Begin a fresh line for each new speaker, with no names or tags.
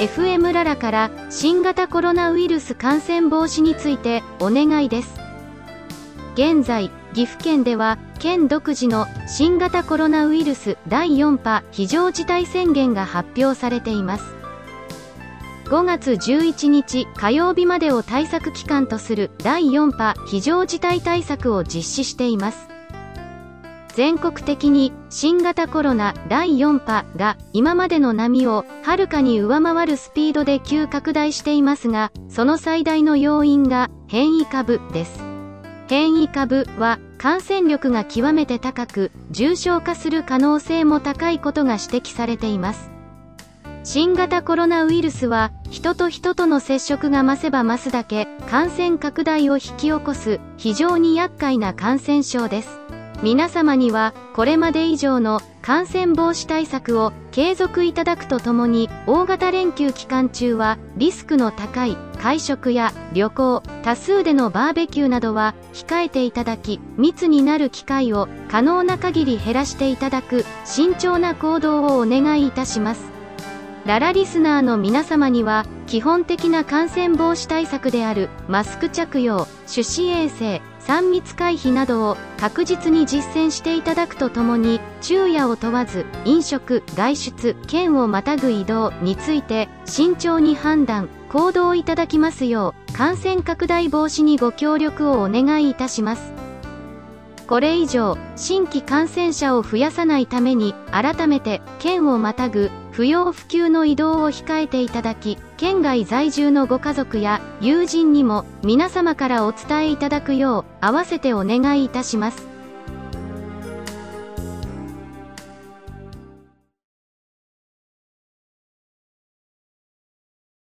FM ララから新型コロナウイルス感染防止についてお願いです。現在岐阜県では県独自の新型コロナウイルス第4波非常事態宣言が発表されています。5月11日火曜日までを対策期間とする第4波非常事態対策を実施しています。全国的に新型コロナ第4波が今までの波をはるかに上回るスピードで急拡大していますが、その最大の要因が変異株です。変異株は感染力が極めて高く、重症化する可能性も高いことが指摘されています。新型コロナウイルスは人と人との接触が増せば増すだけ感染拡大を引き起こす非常に厄介な感染症です。皆様にはこれまで以上の感染防止対策を継続いただくとともに大型連休期間中はリスクの高い会食や旅行多数でのバーベキューなどは控えていただき密になる機会を可能な限り減らしていただく慎重な行動をお願いいたします。ララリスナーの皆様には基本的な感染防止対策であるマスク着用手指衛生3密回避などを確実に実践していただくとともに昼夜を問わず飲食外出県をまたぐ移動について慎重に判断行動いただきますよう感染拡大防止にご協力をお願いいたします。これ以上新規感染者を増やさないために改めて県をまたぐ不要不急の移動を控えていただき県外在住のご家族や友人にも皆様からお伝えいただくよう合わせてお願いいたします。